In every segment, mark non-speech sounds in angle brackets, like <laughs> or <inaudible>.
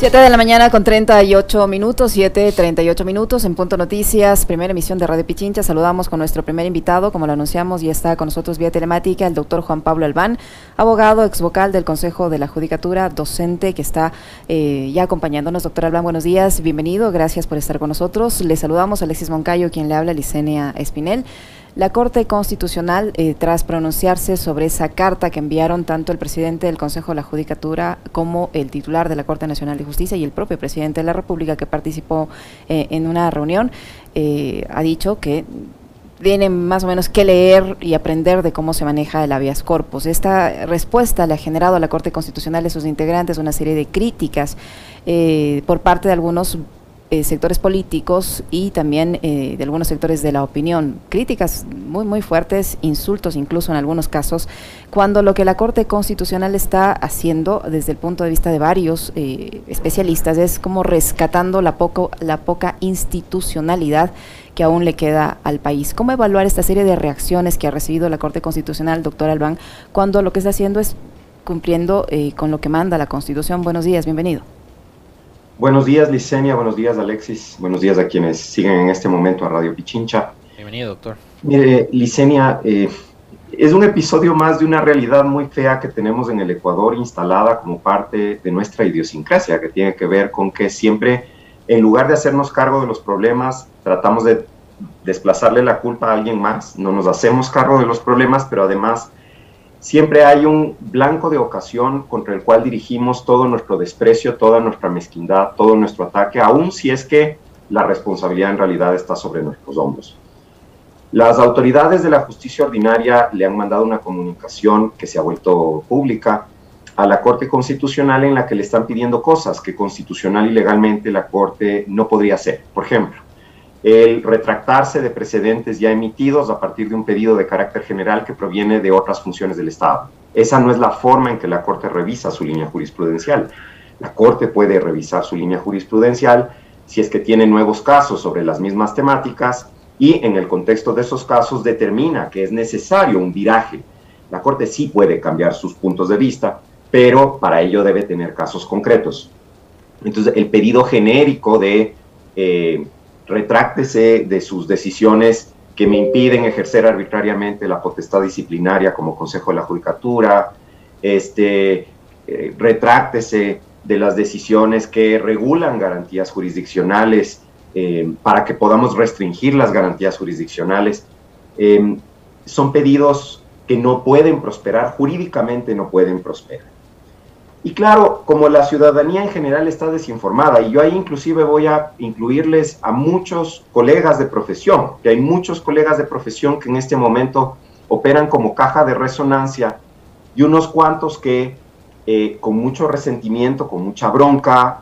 7 de la mañana con 38 minutos, 7, 38 minutos en Punto Noticias, primera emisión de Radio Pichincha. Saludamos con nuestro primer invitado, como lo anunciamos, y está con nosotros vía telemática el doctor Juan Pablo Albán, abogado, ex vocal del Consejo de la Judicatura, docente que está eh, ya acompañándonos. Doctor Albán, buenos días, bienvenido, gracias por estar con nosotros. Le saludamos a Alexis Moncayo, quien le habla, Licenia Espinel. La Corte Constitucional, eh, tras pronunciarse sobre esa carta que enviaron tanto el presidente del Consejo de la Judicatura como el titular de la Corte Nacional de Justicia y el propio presidente de la República que participó eh, en una reunión, eh, ha dicho que tienen más o menos que leer y aprender de cómo se maneja el habeas corpus. Esta respuesta le ha generado a la Corte Constitucional y sus integrantes una serie de críticas por parte de algunos eh, sectores políticos y también eh, de algunos sectores de la opinión. Críticas muy, muy fuertes, insultos incluso en algunos casos, cuando lo que la Corte Constitucional está haciendo desde el punto de vista de varios eh, especialistas es como rescatando la, poco, la poca institucionalidad que aún le queda al país. ¿Cómo evaluar esta serie de reacciones que ha recibido la Corte Constitucional, doctor Albán, cuando lo que está haciendo es cumpliendo con lo que manda la Constitución? Buenos días, bienvenido. Buenos días, Licenia. Buenos días, Alexis. Buenos días a quienes siguen en este momento a Radio Pichincha. Bienvenido, doctor. Mire, Licenia, eh, es un episodio más de una realidad muy fea que tenemos en el Ecuador instalada como parte de nuestra idiosincrasia, que tiene que ver con que siempre, en lugar de hacernos cargo de los problemas, tratamos de desplazarle la culpa a alguien más, no nos hacemos cargo de los problemas, pero además siempre hay un blanco de ocasión contra el cual dirigimos todo nuestro desprecio, toda nuestra mezquindad, todo nuestro ataque, aun si es que la responsabilidad en realidad está sobre nuestros hombros. Las autoridades de la justicia ordinaria le han mandado una comunicación que se ha vuelto pública a la Corte Constitucional en la que le están pidiendo cosas que constitucional y legalmente la Corte no podría hacer. Por ejemplo, el retractarse de precedentes ya emitidos a partir de un pedido de carácter general que proviene de otras funciones del Estado. Esa no es la forma en que la Corte revisa su línea jurisprudencial. La Corte puede revisar su línea jurisprudencial si es que tiene nuevos casos sobre las mismas temáticas y en el contexto de esos casos determina que es necesario un viraje. La Corte sí puede cambiar sus puntos de vista, pero para ello debe tener casos concretos. Entonces, el pedido genérico de eh, retráctese de sus decisiones que me impiden ejercer arbitrariamente la potestad disciplinaria como Consejo de la Judicatura, este, eh, retráctese de las decisiones que regulan garantías jurisdiccionales eh, para que podamos restringir las garantías jurisdiccionales. Em, son pedidos que no pueden prosperar, jurídicamente no pueden prosperar. Y claro, como la ciudadanía en general está desinformada, y yo ahí inclusive voy a incluirles a muchos colegas de profesión, que hay muchos colegas de profesión que en este momento operan como caja de resonancia, y unos cuantos que eh, con mucho resentimiento, con mucha bronca,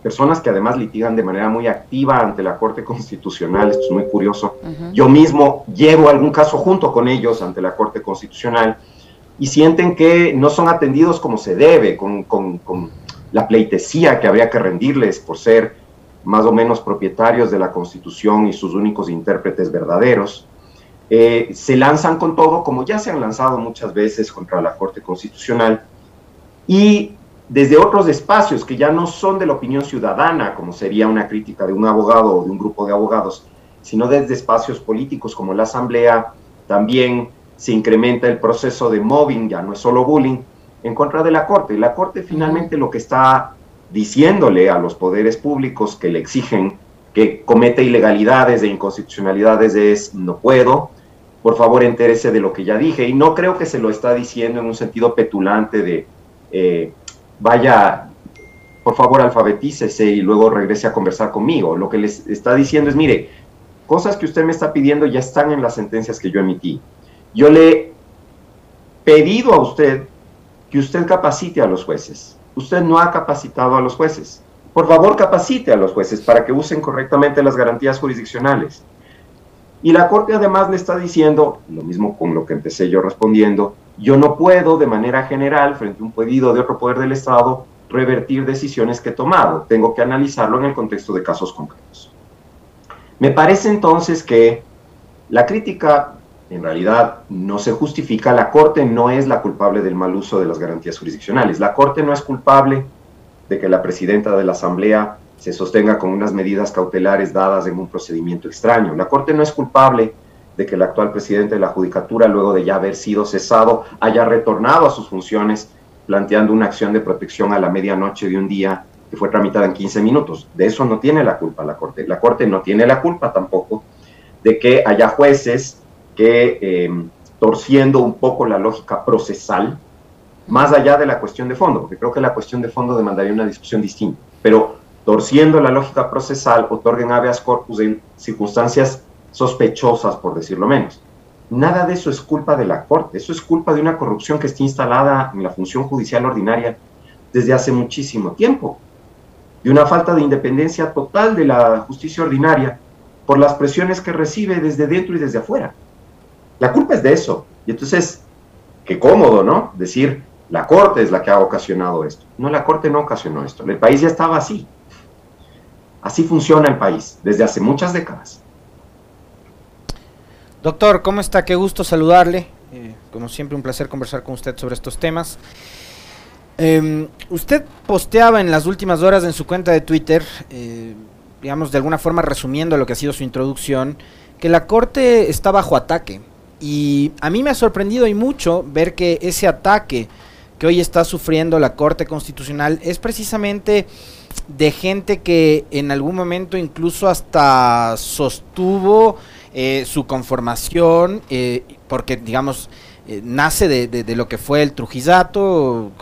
personas que además litigan de manera muy activa ante la Corte Constitucional, esto es muy curioso, yo mismo llevo algún caso junto con ellos ante la Corte Constitucional, y sienten que no son atendidos como se debe, con, la pleitesía que habría que rendirles por ser más o menos propietarios de la Constitución y sus únicos intérpretes verdaderos. Eh, se lanzan con todo, como ya se han lanzado muchas veces contra la Corte Constitucional, y desde otros espacios que ya no son de la opinión ciudadana, como sería una crítica de un abogado o de un grupo de abogados, sino desde espacios políticos como la Asamblea, también se incrementa el proceso de mobbing, ya no es solo bullying, en contra de la Corte. La Corte finalmente lo que está diciéndole a los poderes públicos que le exigen que cometa ilegalidades e inconstitucionalidades es no puedo, por favor entérese de lo que ya dije. Y no creo que se lo está diciendo en un sentido petulante de eh, vaya, por favor alfabetícese y luego regrese a conversar conmigo. Lo que les está diciendo es, mire, cosas que usted me está pidiendo ya están en las sentencias que yo emití. Yo le he pedido a usted que usted capacite a los jueces. Usted no ha capacitado a los jueces. Por favor, capacite a los jueces para que usen correctamente las garantías jurisdiccionales. Y la Corte además le está diciendo, lo mismo con lo que empecé yo respondiendo, yo no puedo de manera general, frente a un pedido de otro poder del Estado, revertir decisiones que he tomado. Tengo que analizarlo en el contexto de casos concretos. Me parece entonces que la crítica en realidad no se justifica, la Corte no es la culpable del mal uso de las garantías jurisdiccionales. La Corte no es culpable de que la presidenta de la Asamblea se sostenga con unas medidas cautelares dadas en un procedimiento extraño. La Corte no es culpable de que el actual presidente de la Judicatura, luego de ya haber sido cesado, haya retornado a sus funciones planteando una acción de protección a la medianoche de un día que fue tramitada en 15 minutos. De eso no tiene la culpa la Corte. La Corte no tiene la culpa tampoco de que haya jueces que, eh, torciendo un poco la lógica procesal, más allá de la cuestión de fondo, porque creo que la cuestión de fondo demandaría una discusión distinta, pero torciendo la lógica procesal, otorguen habeas corpus en circunstancias sospechosas, por decirlo menos. Nada de eso es culpa de la Corte, eso es culpa de una corrupción que está instalada en la función judicial ordinaria desde hace muchísimo tiempo, de una falta de independencia total de la justicia ordinaria por las presiones que recibe desde dentro y desde afuera. La culpa es de eso. Y entonces, qué cómodo, ¿no? Decir, la Corte es la que ha ocasionado esto. No, la Corte no ocasionó esto. El país ya estaba así. Así funciona el país desde hace muchas décadas. Doctor, ¿cómo está? Qué gusto saludarle. Eh, como siempre, un placer conversar con usted sobre estos temas. Em, usted posteaba en las últimas horas en su cuenta de Twitter, eh, digamos, de alguna forma resumiendo lo que ha sido su introducción, que la Corte está bajo ataque. Y a mí me ha sorprendido y mucho ver que ese ataque que hoy está sufriendo la Corte Constitucional es precisamente de gente que en algún momento incluso hasta sostuvo eh, su conformación, eh, porque digamos, eh, nace de, lo que fue el Trujillato,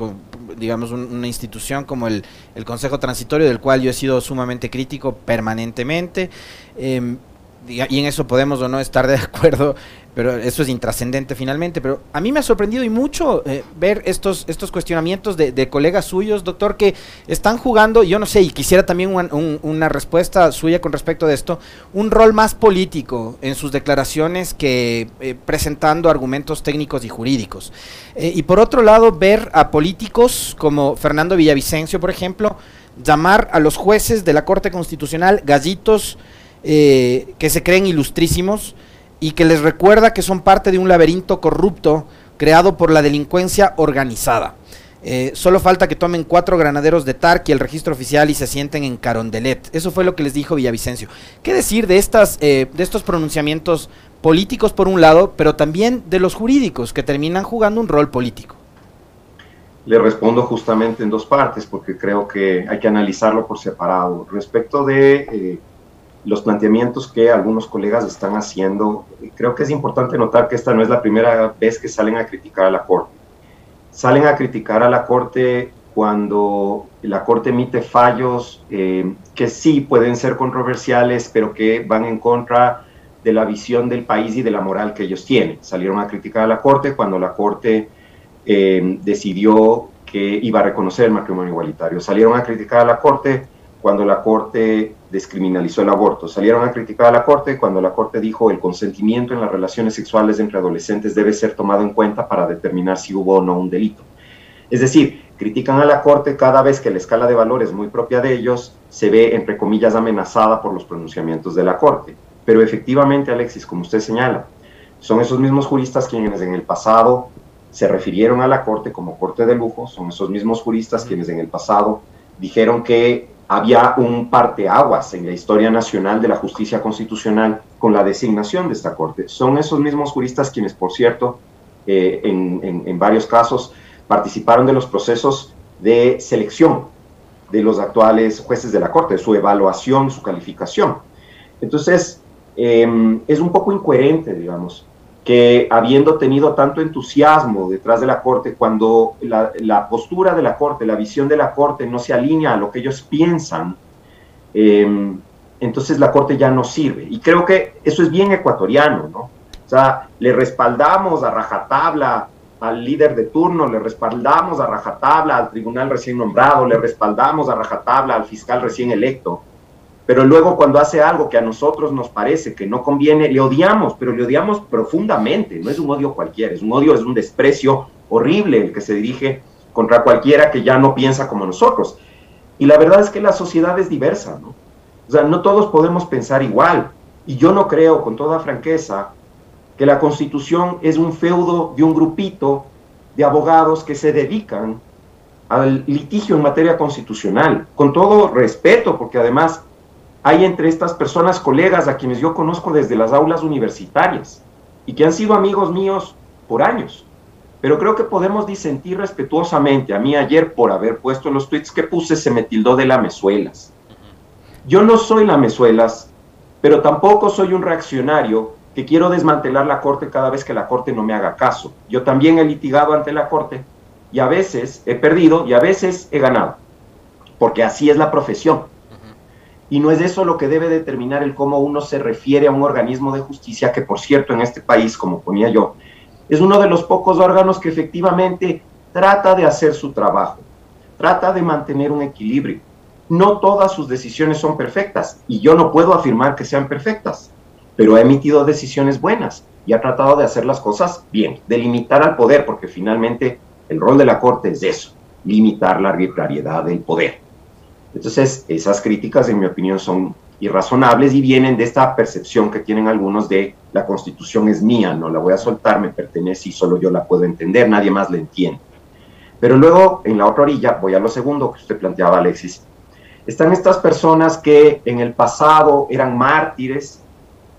digamos, una institución como el, el, Consejo Transitorio, del cual yo he sido sumamente crítico permanentemente. Em, y en eso podemos o no estar de <laughs> acuerdo, pero eso es intrascendente finalmente. Pero a mí me ha sorprendido y mucho eh, ver estos, estos cuestionamientos de, colegas suyos, doctor, que están jugando, yo no sé, y quisiera también una respuesta suya con respecto de esto, un rol más político en sus declaraciones que eh, presentando argumentos técnicos y jurídicos. Eh, y por otro lado, ver a políticos como Fernando Villavicencio, por ejemplo, llamar a los jueces de la Corte Constitucional gallitos que se creen ilustrísimos y que les recuerda que son parte de un laberinto corrupto creado por la delincuencia organizada. Eh, solo falta que tomen cuatro granaderos de Tarqui el registro oficial y se sienten en Carondelet. Eso fue lo que les dijo Villavicencio. ¿Qué decir de, estas, eh, de estos pronunciamientos políticos por un lado, pero también de los jurídicos que terminan jugando un rol político? Le respondo justamente en dos partes porque creo que hay que analizarlo por separado. Respecto de eh, los planteamientos que algunos colegas están haciendo. Creo que es importante notar que esta no es la primera vez que salen a criticar a la Corte. Salen a criticar a la Corte cuando la Corte emite fallos eh, que sí pueden ser controversiales, pero que van en contra de la visión del país y de la moral que ellos tienen. Salieron a criticar a la Corte cuando la Corte eh, decidió que iba a reconocer el matrimonio igualitario. Salieron a criticar a la Corte cuando la Corte descriminalizó el aborto. Salieron a criticar a la Corte cuando la Corte dijo el consentimiento en las relaciones sexuales entre adolescentes debe ser tomado en cuenta para determinar si hubo o no un delito. Es decir, critican a la Corte cada vez que la escala de valores muy propia de ellos se ve, entre comillas, amenazada por los pronunciamientos de la Corte. Pero efectivamente, Alexis, como usted señala, son esos mismos juristas quienes en el pasado se refirieron a la Corte como Corte de lujo, son esos mismos juristas quienes en el pasado dijeron que había un parteaguas en la historia nacional de la justicia constitucional con la designación de esta Corte. Son esos mismos juristas quienes, por cierto, eh, en, varios casos participaron de los procesos de selección de los actuales jueces de la Corte, su evaluación, su calificación. Entonces, em, es un poco incoherente, digamos, que habiendo tenido tanto entusiasmo detrás de la Corte, cuando la, postura de la Corte, la visión de la Corte no se alinea a lo que ellos piensan, em, entonces la Corte ya no sirve. Y creo que eso es bien ecuatoriano, ¿no? O sea, le respaldamos a rajatabla al líder de turno, le respaldamos a rajatabla al tribunal recién nombrado, le respaldamos a rajatabla al fiscal recién electo pero luego cuando hace algo que a nosotros nos parece que no conviene, le odiamos, pero le odiamos profundamente, no es un odio cualquiera, es un odio, es un desprecio horrible el que se dirige contra cualquiera que ya no piensa como nosotros. Y la verdad es que la sociedad es diversa, ¿no? O sea, no todos podemos pensar igual. Y yo no creo, con toda franqueza, que la constitución es un feudo de un grupito de abogados que se dedican al litigio en materia constitucional, con todo respeto, porque además hay entre estas personas colegas a quienes yo conozco desde las aulas universitarias y que han sido amigos míos por años. Pero creo que podemos disentir respetuosamente. A mí ayer, por haber puesto los tweets que puse, se me tildó de lamezuelas. Yo no soy lamezuelas, pero tampoco soy un reaccionario que quiero desmantelar la Corte cada vez que la Corte no me haga caso. Yo también he litigado ante la Corte y a veces he perdido y a veces he ganado, porque así es la profesión. Y no es eso lo que debe determinar el cómo uno se refiere a un organismo de justicia que, por cierto, en este país, como ponía yo, es uno de los pocos órganos que efectivamente trata de hacer su trabajo, trata de mantener un equilibrio. No todas sus decisiones son perfectas y yo no puedo afirmar que sean perfectas pero ha emitido decisiones buenas y ha tratado de hacer las cosas bien, de limitar al poder, porque finalmente el rol de la Corte es eso, limitar la arbitrariedad del poder. Entonces, esas críticas, en mi opinión, son irrazonables y vienen de esta percepción que tienen algunos de la Constitución es mía, no la voy a soltar, me pertenece y solo yo la puedo entender, nadie más la entiende. Pero luego, en la otra orilla, voy a lo segundo que usted planteaba, Alexis, están estas personas que en el pasado eran mártires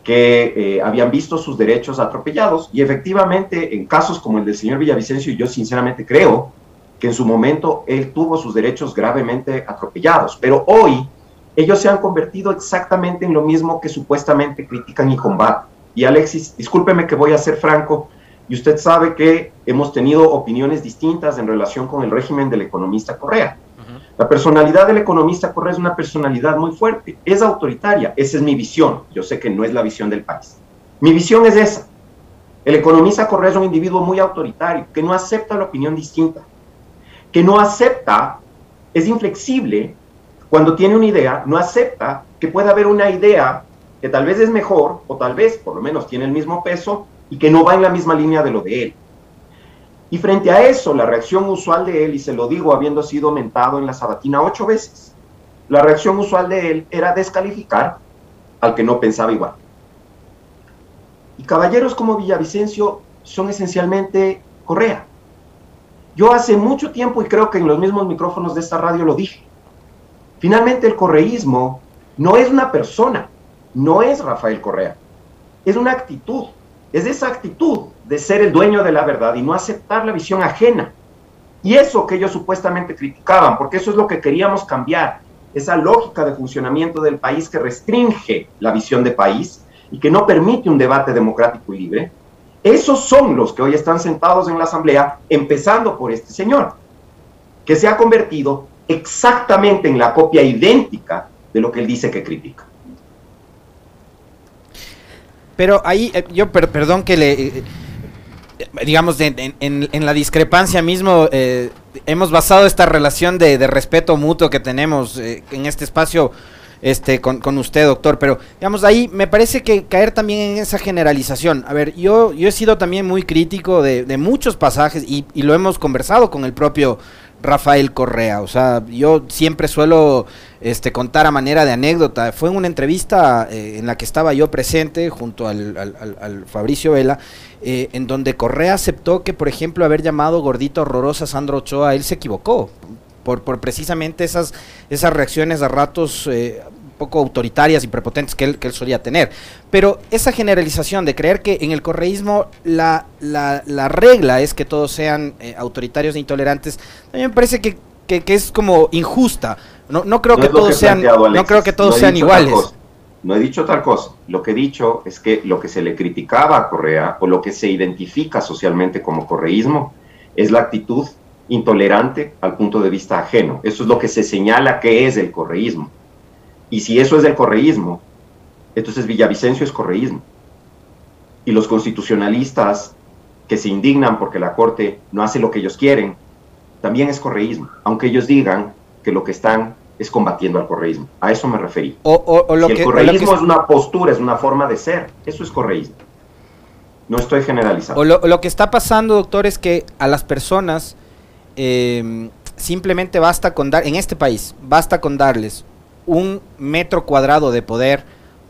que eh, habían visto sus derechos atropellados y efectivamente en casos como el del señor Villavicencio, yo sinceramente creo que en su momento él tuvo sus derechos gravemente atropellados, pero hoy ellos se han convertido exactamente en lo mismo que supuestamente critican y combaten. Y Alexis, discúlpeme que voy a ser franco, y usted sabe que hemos tenido opiniones distintas en relación con el régimen del economista Correa. La personalidad del economista Correa es una personalidad muy fuerte, es autoritaria, esa es mi visión, yo sé que no es la visión del país. Mi visión es esa. El economista Correa es un individuo muy autoritario, que no acepta la opinión distinta, que no acepta, es inflexible cuando tiene una idea, no acepta que pueda haber una idea que tal vez es mejor o tal vez por lo menos tiene el mismo peso y que no va en la misma línea de lo de él. Y frente a eso, la reacción usual de él, y se lo digo habiendo sido mentado en la sabatina ocho veces, la reacción usual de él era descalificar al que no pensaba igual. Y caballeros como Villavicencio son esencialmente Correa. Yo hace mucho tiempo, y creo que en los mismos micrófonos de esta radio lo dije, finalmente el correísmo no es una persona, no es Rafael Correa, es una actitud, es esa actitud de ser el dueño de la verdad y no aceptar la visión ajena. Y eso que ellos supuestamente criticaban, porque eso es lo que queríamos cambiar, esa lógica de funcionamiento del país que restringe la visión de país y que no permite un debate democrático y libre, esos son los que hoy están sentados en la Asamblea, empezando por este señor, que se ha convertido exactamente en la copia idéntica de lo que él dice que critica. Pero ahí, eh, yo perdón que le... Eh, digamos, en, la discrepancia mismo, eh, hemos basado esta relación de, respeto mutuo que tenemos en este espacio este, con, usted, doctor, pero digamos, ahí me parece que caer también en esa generalización. A ver, yo, yo he sido también muy crítico de, muchos pasajes y, y, lo hemos conversado con el propio Rafael Correa. O sea, yo siempre suelo este, contar a manera de anécdota. Fue en una entrevista eh, en la que estaba yo presente junto al, Fabricio Vela, eh, en donde Correa aceptó que, por ejemplo, haber llamado gordito horrorosa a Sandro Ochoa, él se equivocó. Por, por precisamente esas, esas reacciones a ratos eh, poco autoritarias y prepotentes que él, que él solía tener. Pero esa generalización de creer que en el correísmo la, la, regla es que todos sean eh, autoritarios e intolerantes, a mí me parece que, que, es como injusta. No, no creo que todos sean, no creo que todos sean iguales. No he dicho tal cosa. Lo que he dicho es que lo que se le criticaba a Correa o lo que se identifica socialmente como correísmo es la actitud intolerante al punto de vista ajeno. Eso es lo que se señala que es el correísmo. Y si eso es del correísmo, entonces Villavicencio es correísmo. Y los constitucionalistas que se indignan porque la Corte no hace lo que ellos quieren, también es correísmo, aunque ellos digan que lo que están es combatiendo al correísmo. A eso me referí. O, lo el correísmo es una postura, es una forma de ser, eso es correísmo. No estoy generalizando. O lo, que está pasando, doctor, es que a las personas eh, simplemente basta con dar, en este país, basta con darles un metro cuadrado de poder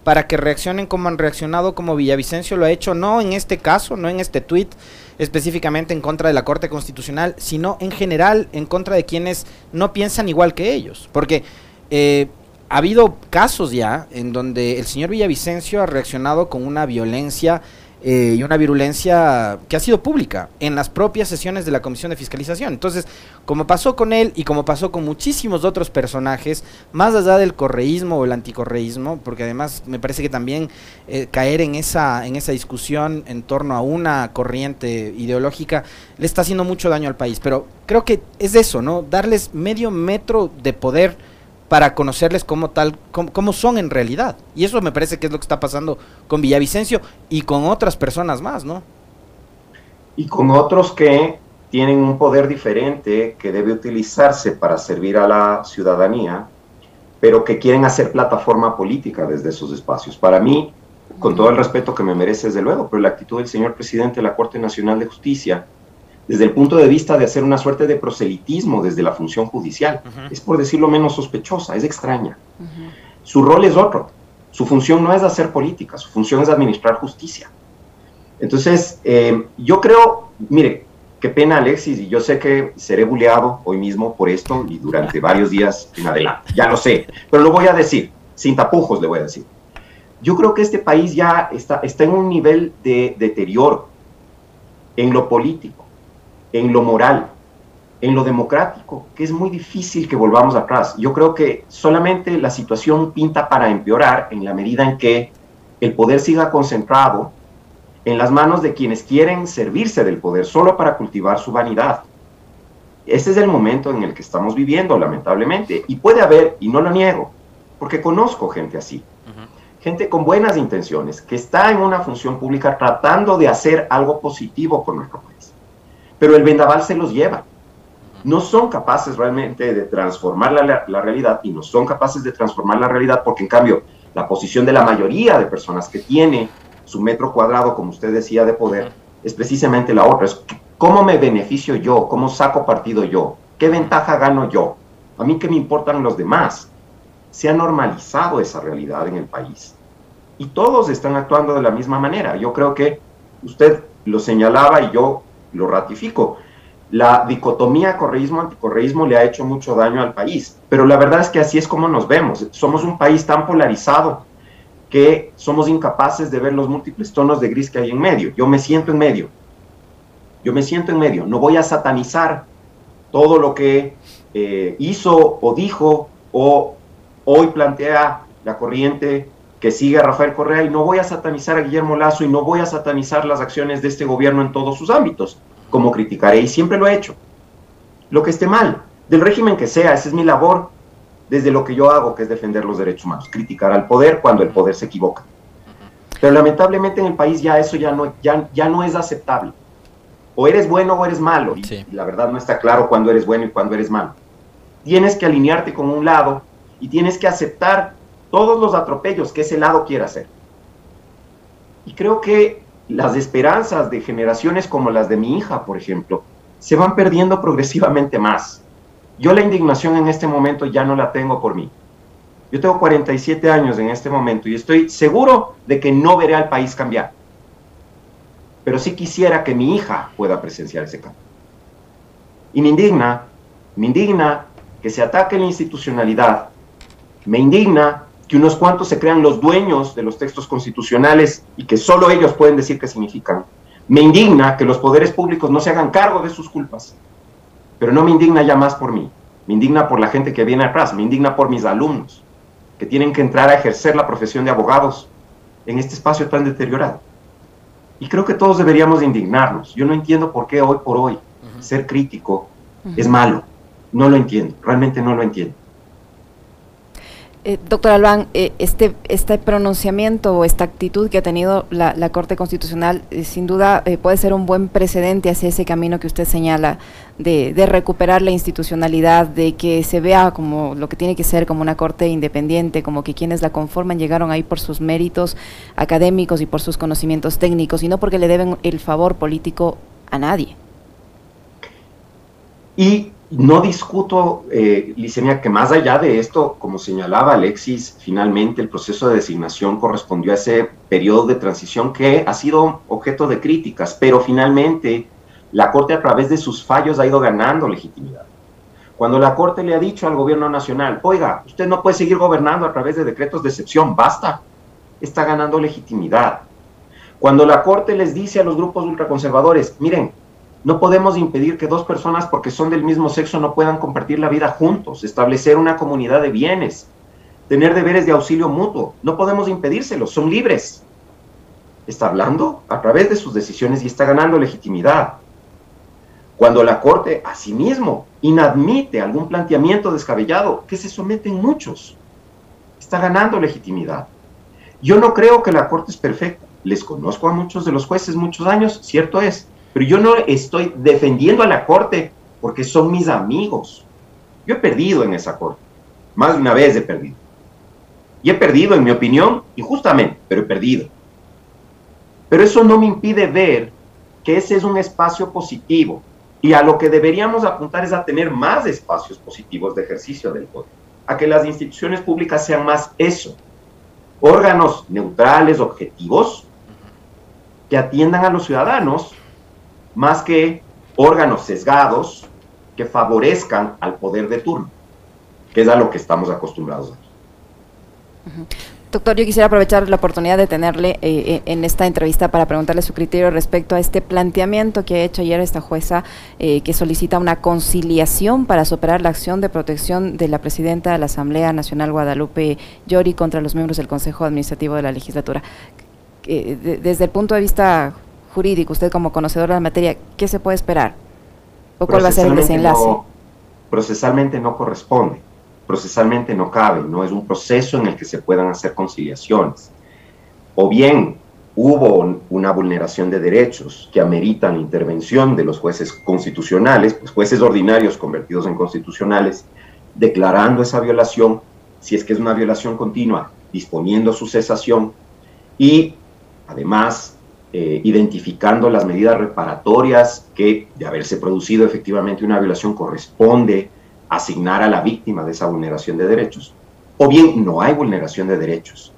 para que reaccionen como han reaccionado, como Villavicencio lo ha hecho, no en este caso, no en este tuit, específicamente en contra de la Corte Constitucional, sino en general en contra de quienes no piensan igual que ellos. Porque eh, ha habido casos ya en donde el señor Villavicencio ha reaccionado con una violencia eh, y una virulencia que ha sido pública en las propias sesiones de la Comisión de Fiscalización. Entonces, como pasó con él y como pasó con muchísimos otros personajes, más allá del correísmo o el anticorreísmo, porque además me parece que también eh, caer en esa, en esa discusión en torno a una corriente ideológica le está haciendo mucho daño al país. Pero creo que es eso, ¿no? Darles medio metro de poder para conocerles como tal, cómo, son en realidad. Y eso me parece que es lo que está pasando con Villavicencio y con otras personas más, ¿no? Y con otros que tienen un poder diferente que debe utilizarse para servir a la ciudadanía, pero que quieren hacer plataforma política desde esos espacios. Para mí, con todo el respeto que me merece desde luego, pero la actitud del señor presidente de la Corte Nacional de Justicia desde el punto de vista de hacer una suerte de proselitismo desde la función judicial. Es por decirlo menos sospechosa, es extraña. Su rol es otro. Su función no es hacer política, su función es administrar justicia. Entonces, eh, yo creo, mire, qué pena Alexis, y yo sé que seré buleado hoy mismo por esto y durante <laughs> varios días en adelante, ya lo sé, pero lo voy a decir, sin tapujos le voy a decir. Yo creo que este país ya está, está en un nivel de deterioro en lo político en lo moral, en lo democrático, que es muy difícil que volvamos atrás. Yo creo que solamente la situación pinta para empeorar en la medida en que el poder siga concentrado en las manos de quienes quieren servirse del poder solo para cultivar su vanidad. Ese es el momento en el que estamos viviendo, lamentablemente. Y puede haber, y no lo niego, porque conozco gente así, gente con buenas intenciones, que está en una función pública tratando de hacer algo positivo por nuestro país pero el vendaval se los lleva. No son capaces realmente de transformar la, realidad y no son capaces de transformar la realidad porque en cambio la posición de la mayoría de personas que tiene su metro cuadrado, como usted decía, de poder, es precisamente la otra. Es cómo me beneficio yo, cómo saco partido yo, qué ventaja gano yo, a mí qué me importan los demás. Se ha normalizado esa realidad en el país y todos están actuando de la misma manera. Yo creo que usted lo señalaba y yo lo ratifico. La dicotomía correísmo-anticorreísmo le ha hecho mucho daño al país, pero la verdad es que así es como nos vemos. Somos un país tan polarizado que somos incapaces de ver los múltiples tonos de gris que hay en medio. Yo me siento en medio. Yo me siento en medio. No voy a satanizar todo lo que eh, hizo o dijo o hoy plantea la corriente que sigue a Rafael Correa y no voy a satanizar a Guillermo Lazo y no voy a satanizar las acciones de este gobierno en todos sus ámbitos, como criticaré y siempre lo he hecho. Lo que esté mal, del régimen que sea, esa es mi labor desde lo que yo hago, que es defender los derechos humanos, criticar al poder cuando el poder se equivoca. Pero lamentablemente en el país ya eso ya no, ya, ya no es aceptable. O eres bueno o eres malo. Y la verdad no está claro cuándo eres bueno y cuándo eres malo. Tienes que alinearte con un lado y tienes que aceptar todos los atropellos que ese lado quiera hacer. Y creo que las esperanzas de generaciones como las de mi hija, por ejemplo, se van perdiendo progresivamente más. Yo la indignación en este momento ya no la tengo por mí. Yo tengo 47 años en este momento y estoy seguro de que no veré al país cambiar. Pero sí quisiera que mi hija pueda presenciar ese cambio. Y me indigna, me indigna que se ataque la institucionalidad, me indigna que unos cuantos se crean los dueños de los textos constitucionales y que solo ellos pueden decir qué significan. Me indigna que los poderes públicos no se hagan cargo de sus culpas, pero no me indigna ya más por mí, me indigna por la gente que viene atrás, me indigna por mis alumnos, que tienen que entrar a ejercer la profesión de abogados en este espacio tan deteriorado. Y creo que todos deberíamos indignarnos. Yo no entiendo por qué hoy por hoy ser crítico es malo. No lo entiendo, realmente no lo entiendo. Eh, doctor Albán, eh, este, este pronunciamiento o esta actitud que ha tenido la, Corte Constitucional eh, sin duda puede ser un buen precedente hacia ese camino que usted señala de, recuperar la institucionalidad, de que se vea como lo que tiene que ser como una Corte independiente, como que quienes la conforman llegaron ahí por sus méritos académicos y por sus conocimientos técnicos y no porque le deben el favor político a nadie. Y no discuto, eh, Licenia, que más allá de esto, como señalaba Alexis, finalmente el proceso de designación correspondió a ese periodo de transición que ha sido objeto de críticas, pero finalmente la Corte a través de sus fallos ha ido ganando legitimidad. Cuando la Corte le ha dicho al gobierno nacional, oiga, usted no puede seguir gobernando a través de decretos de excepción, basta, está ganando legitimidad. Cuando la Corte les dice a los grupos ultraconservadores, miren, no podemos impedir que dos personas porque son del mismo sexo no puedan compartir la vida juntos, establecer una comunidad de bienes, tener deberes de auxilio mutuo. No podemos impedírselo, son libres. Está hablando a través de sus decisiones y está ganando legitimidad. Cuando la Corte asimismo inadmite algún planteamiento descabellado, que se someten muchos, está ganando legitimidad. Yo no creo que la Corte es perfecta. Les conozco a muchos de los jueces muchos años, cierto es, pero yo no estoy defendiendo a la Corte porque son mis amigos. Yo he perdido en esa Corte. Más de una vez he perdido. Y he perdido, en mi opinión, injustamente, pero he perdido. Pero eso no me impide ver que ese es un espacio positivo. Y a lo que deberíamos apuntar es a tener más espacios positivos de ejercicio del poder. A que las instituciones públicas sean más eso. Órganos neutrales, objetivos, que atiendan a los ciudadanos más que órganos sesgados que favorezcan al poder de turno, que es a lo que estamos acostumbrados aquí. Doctor, yo quisiera aprovechar la oportunidad de tenerle eh, eh, en esta entrevista para preguntarle su criterio respecto a este planteamiento que ha hecho ayer esta jueza eh, que solicita una conciliación para superar la acción de protección de la presidenta de la Asamblea Nacional Guadalupe Llori contra los miembros del Consejo Administrativo de la legislatura. desde el punto de vista jurídico, usted como conocedor de la materia, ¿qué se puede esperar? ¿O cuál va a ser el desenlace? procesalmente no corresponde, procesalmente no cabe, no es un proceso en el que se puedan hacer conciliaciones. O bien hubo una vulneración de derechos que ameritan intervención de los jueces constitucionales, pues jueces ordinarios convertidos en constitucionales, declarando esa violación, si es que es una violación continua, disponiendo su cesación y además eh, identificando las medidas reparatorias que, de haberse producido efectivamente una violación, corresponde asignar a la víctima de esa vulneración de derechos. O bien no hay vulneración de derechos.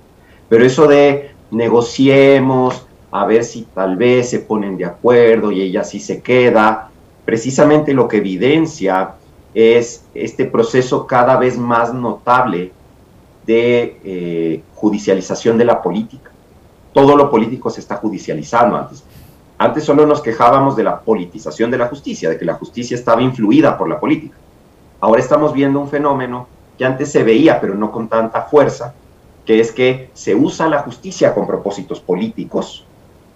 Pero eso de negociemos, a ver si tal vez se ponen de acuerdo y ella sí se queda, precisamente lo que evidencia es este proceso cada vez más notable de eh, judicialización de la política todo lo político se está judicializando antes. Antes solo nos quejábamos de la politización de la justicia, de que la justicia estaba influida por la política. Ahora estamos viendo un fenómeno que antes se veía, pero no con tanta fuerza, que es que se usa la justicia con propósitos políticos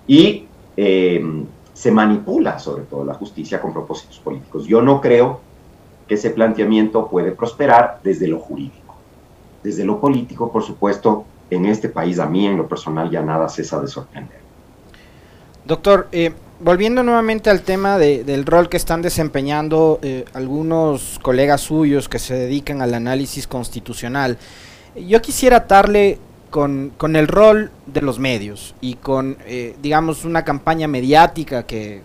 y eh, se manipula sobre todo la justicia con propósitos políticos. Yo no creo que ese planteamiento puede prosperar desde lo jurídico. Desde lo político, por supuesto, en este país a mí en lo personal ya nada cesa de sorprender. Doctor, eh, volviendo nuevamente al tema del rol que están desempeñando eh, algunos colegas suyos que se dedican al análisis constitucional, yo quisiera atarle con, el rol de los medios y con, eh, digamos, una campaña mediática que,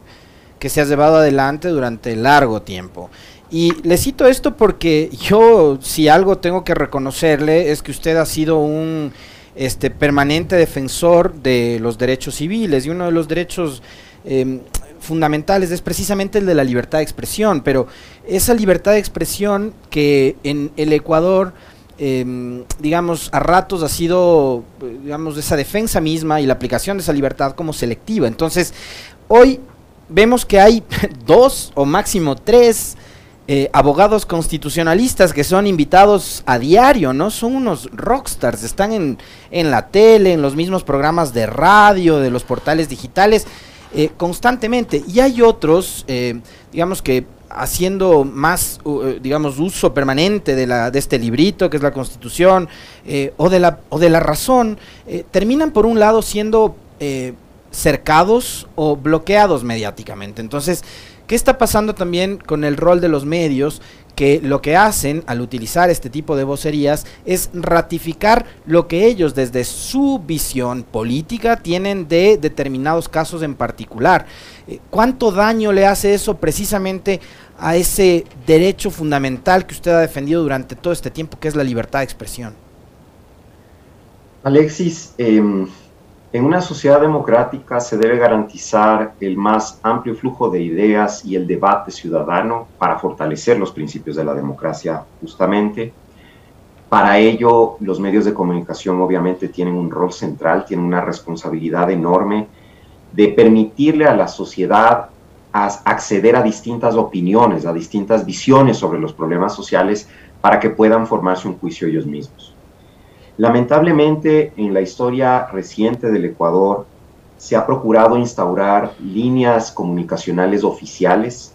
que se ha llevado adelante durante largo tiempo. Y le cito esto porque yo, si algo tengo que reconocerle, es que usted ha sido un este permanente defensor de los derechos civiles y uno de los derechos em, fundamentales es precisamente el de la libertad de expresión, pero esa libertad de expresión que en el Ecuador, em, digamos, a ratos ha sido, digamos, esa defensa misma y la aplicación de esa libertad como selectiva. Entonces, hoy vemos que hay <laughs> dos o máximo tres eh, abogados constitucionalistas que son invitados a diario, ¿no? Son unos rockstars, están en, en la tele, en los mismos programas de radio, de los portales digitales, eh, constantemente. Y hay otros, eh, digamos que haciendo más, digamos, uso permanente de, la, de este librito que es la Constitución o, de la, o de la razón, terminan por un lado siendo cercados o bloqueados mediáticamente. Entonces, ¿Qué está pasando también con el rol de los medios que lo que hacen al utilizar este tipo de vocerías es ratificar lo que ellos desde su visión política tienen de determinados casos en particular. Eh, ¿Cuánto daño le hace eso precisamente a ese derecho fundamental que usted ha defendido durante todo este tiempo, que es la libertad de expresión? Alexis, em, en una sociedad democrática se debe garantizar el más amplio flujo de ideas y el debate ciudadano para fortalecer los principios de la democracia justamente. Para ello, los medios de comunicación obviamente tienen un rol central, tienen una responsabilidad enorme de permitirle a la sociedad acceder a distintas opiniones, a distintas visiones sobre los problemas sociales para que puedan formarse un juicio ellos mismos. Lamentablemente, en la historia reciente del Ecuador, se ha procurado instaurar líneas comunicacionales oficiales,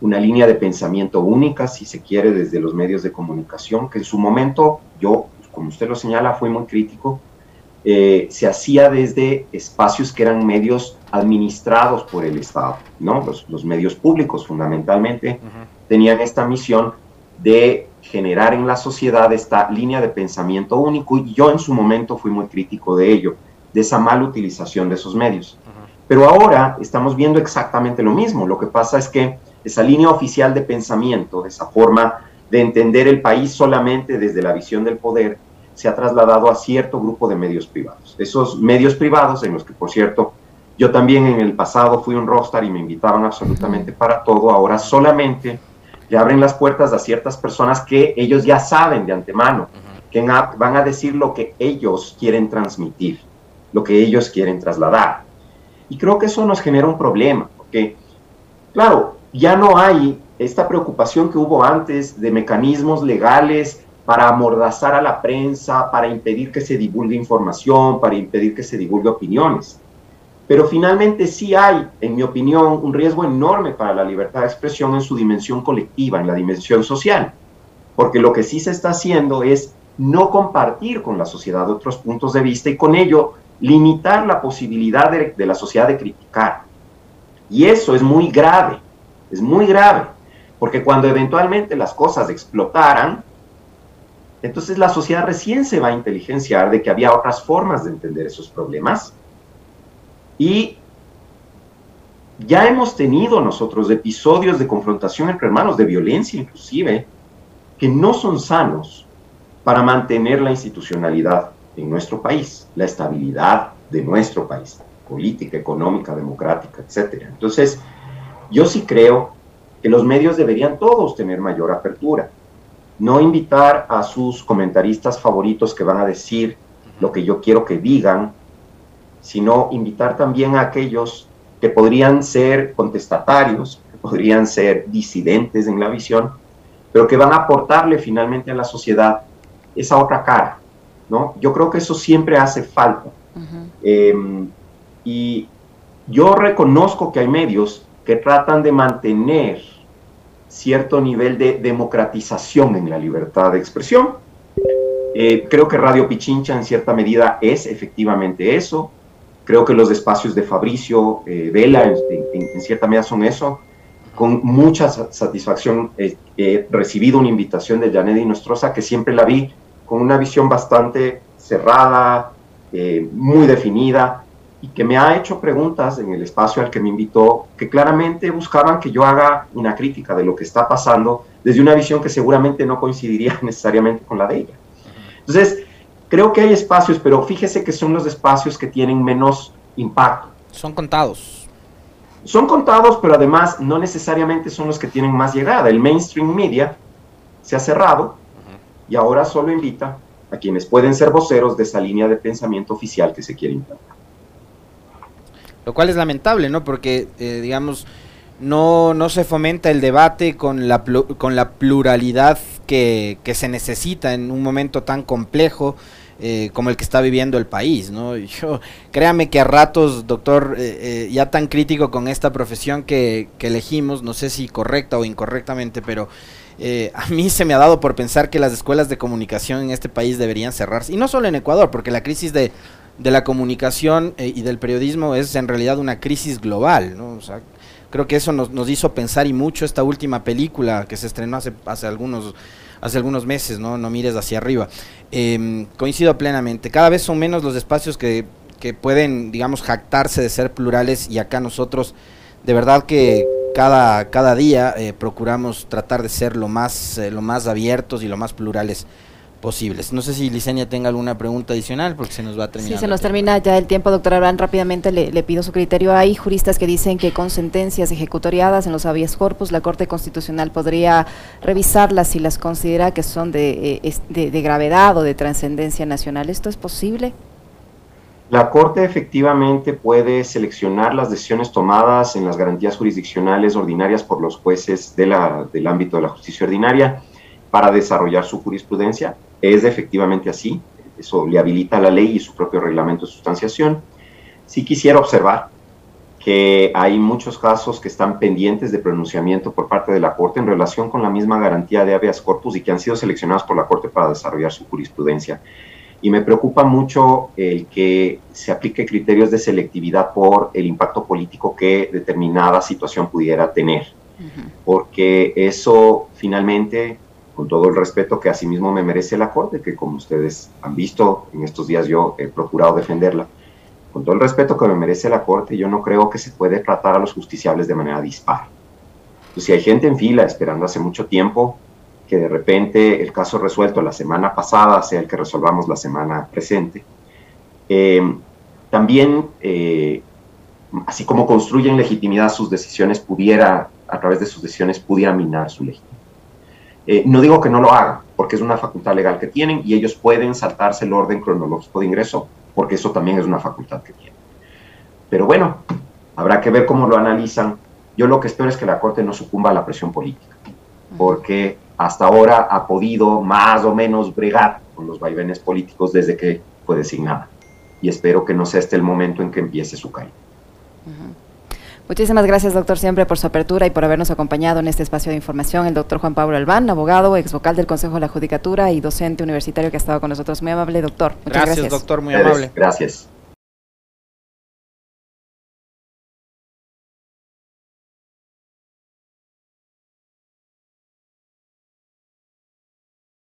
una línea de pensamiento única, si se quiere, desde los medios de comunicación, que en su momento, yo, como usted lo señala, fui muy crítico, eh, se hacía desde espacios que eran medios administrados por el Estado, ¿no? Los, medios públicos fundamentalmente tenían esta misión de generar en la sociedad esta línea de pensamiento único y yo en su momento fui muy crítico de ello, de esa mala utilización de esos medios. Pero ahora estamos viendo exactamente lo mismo. Lo que pasa es que esa línea oficial de pensamiento, esa forma de entender el país solamente desde la visión del poder, se ha trasladado a cierto grupo de medios privados. Esos medios privados, en los que, por cierto, yo también en el pasado fui un rockstar y me invitaban absolutamente para todo, ahora solamente le abren las puertas a ciertas personas que ellos ya saben de antemano, que van a decir lo que ellos quieren transmitir, lo que ellos quieren trasladar. Y creo que eso nos genera un problema, porque, claro, ya no hay esta preocupación que hubo antes de mecanismos legales para amordazar a la prensa, para impedir que se divulgue información, para impedir que se divulgue opiniones. Pero finalmente sí hay, en mi opinión, un riesgo enorme para la libertad de expresión en su dimensión colectiva, en la dimensión social, porque lo que sí se está haciendo es no compartir con la sociedad otros puntos de vista y con ello limitar la posibilidad de, la sociedad de criticar. Y eso es muy grave, es muy grave, porque cuando eventualmente las cosas explotaran, entonces la sociedad recién se va a inteligenciar de que había otras formas de entender esos problemas y ya hemos tenido nosotros episodios de confrontación entre hermanos, de violencia inclusive, que no son sanos para mantener la institucionalidad en nuestro país, la estabilidad de nuestro país, política, económica, democrática, etc. Entonces, yo sí creo que los medios deberían todos tener mayor apertura, no invitar a sus comentaristas favoritos que van a decir lo que yo quiero que digan, sino invitar también a aquellos que podrían ser contestatarios, que podrían ser disidentes en la visión, pero que van a aportarle finalmente a la sociedad esa otra cara, ¿no? Yo creo que eso siempre hace falta. Em, y yo reconozco que hay medios que tratan de mantener cierto nivel de democratización en la libertad de expresión. Eh, creo que Radio Pichincha en cierta medida es efectivamente eso. Creo que los espacios de Fabricio eh, Vela, en, cierta medida, son eso. Con mucha satisfacción eh, he recibido una invitación de Janedy Nostroza, que siempre la vi con una visión bastante cerrada, eh, muy definida, y que me ha hecho preguntas en el espacio al que me invitó, que claramente buscaban que yo haga una crítica de lo que está pasando desde una visión que seguramente no coincidiría <laughs> necesariamente con la de ella. Entonces, Creo que hay espacios, pero fíjese que son los espacios que tienen menos impacto. Son contados. Son contados, pero además no necesariamente son los que tienen más llegada. El mainstream media se ha cerrado y ahora solo invita a quienes pueden ser voceros de esa línea de pensamiento oficial que se quiere implantar. Lo cual es lamentable, ¿no? Porque, eh, digamos, no, no se fomenta el debate con la, con la pluralidad que, se necesita en un momento tan complejo eh, como el que está viviendo el país, ¿no? <laughs> Yo, créame que a ratos, doctor, eh, eh, ya tan crítico con esta profesión que, que, elegimos, no sé si correcta o incorrectamente, pero a mí se me ha dado por pensar que las escuelas de comunicación en este país deberían cerrarse, y no solo en Ecuador, porque la crisis de, de la comunicación y del periodismo es en realidad una crisis global, ¿no? O Creo que eso nos, nos hizo pensar y mucho esta última película que se estrenó hace, hace algunos hace algunos meses, ¿no? No mires hacia arriba. Em, coincido plenamente. Cada vez son menos los espacios que, que pueden, digamos, jactarse de ser plurales y acá nosotros, de verdad que cada, cada día eh, procuramos tratar de ser lo más, eh, lo más abiertos y lo más plurales posibles. No sé si Licenia tenga alguna pregunta adicional porque se nos va a terminar. Sí, se nos termina ya el tiempo, doctor Abraham. Rápidamente le, le, pido su criterio. Hay juristas que dicen que con sentencias ejecutoriadas en los habeas corpus, la Corte Constitucional podría revisarlas si las considera que son de, eh, de, de gravedad o de trascendencia nacional. ¿Esto es posible? La Corte efectivamente puede seleccionar las decisiones tomadas en las garantías jurisdiccionales ordinarias por los jueces de la, del ámbito de la justicia ordinaria para desarrollar su jurisprudencia. Es efectivamente así, eso le habilita la ley y su propio reglamento de sustanciación. Sí quisiera observar que hay muchos casos que están pendientes de pronunciamiento por parte de la Corte en relación con la misma garantía de habeas corpus y que han sido seleccionados por la Corte para desarrollar su jurisprudencia y me preocupa mucho el que se aplique criterios de selectividad por el impacto político que determinada situación pudiera tener, uh -huh. porque eso finalmente, con todo el respeto que asimismo me merece la Corte, que como ustedes han visto, en estos días yo he procurado defenderla, con todo el respeto que me merece la Corte, yo no creo que se puede tratar a los justiciables de manera dispar. Entonces, si hay gente en fila esperando hace mucho tiempo, que de repente el caso resuelto la semana pasada sea el que resolvamos la semana presente. Eh, también, eh, así como construyen legitimidad sus decisiones, pudiera, a través de sus decisiones, pudiera minar su legitimidad. Eh, no digo que no lo hagan, porque es una facultad legal que tienen y ellos pueden saltarse el orden cronológico de ingreso, porque eso también es una facultad que tienen. Pero bueno, habrá que ver cómo lo analizan. Yo lo que espero es que la Corte no sucumba a la presión política, porque hasta ahora ha podido más o menos bregar con los vaivenes políticos desde que fue designada. Y espero que no sea este el momento en que empiece su caída. Uh -huh. Muchísimas gracias, doctor, siempre por su apertura y por habernos acompañado en este espacio de información. El doctor Juan Pablo Albán, abogado, ex vocal del Consejo de la Judicatura y docente universitario que ha estado con nosotros. Muy amable, doctor. Muchas gracias, gracias. doctor, muy amable. Gracias.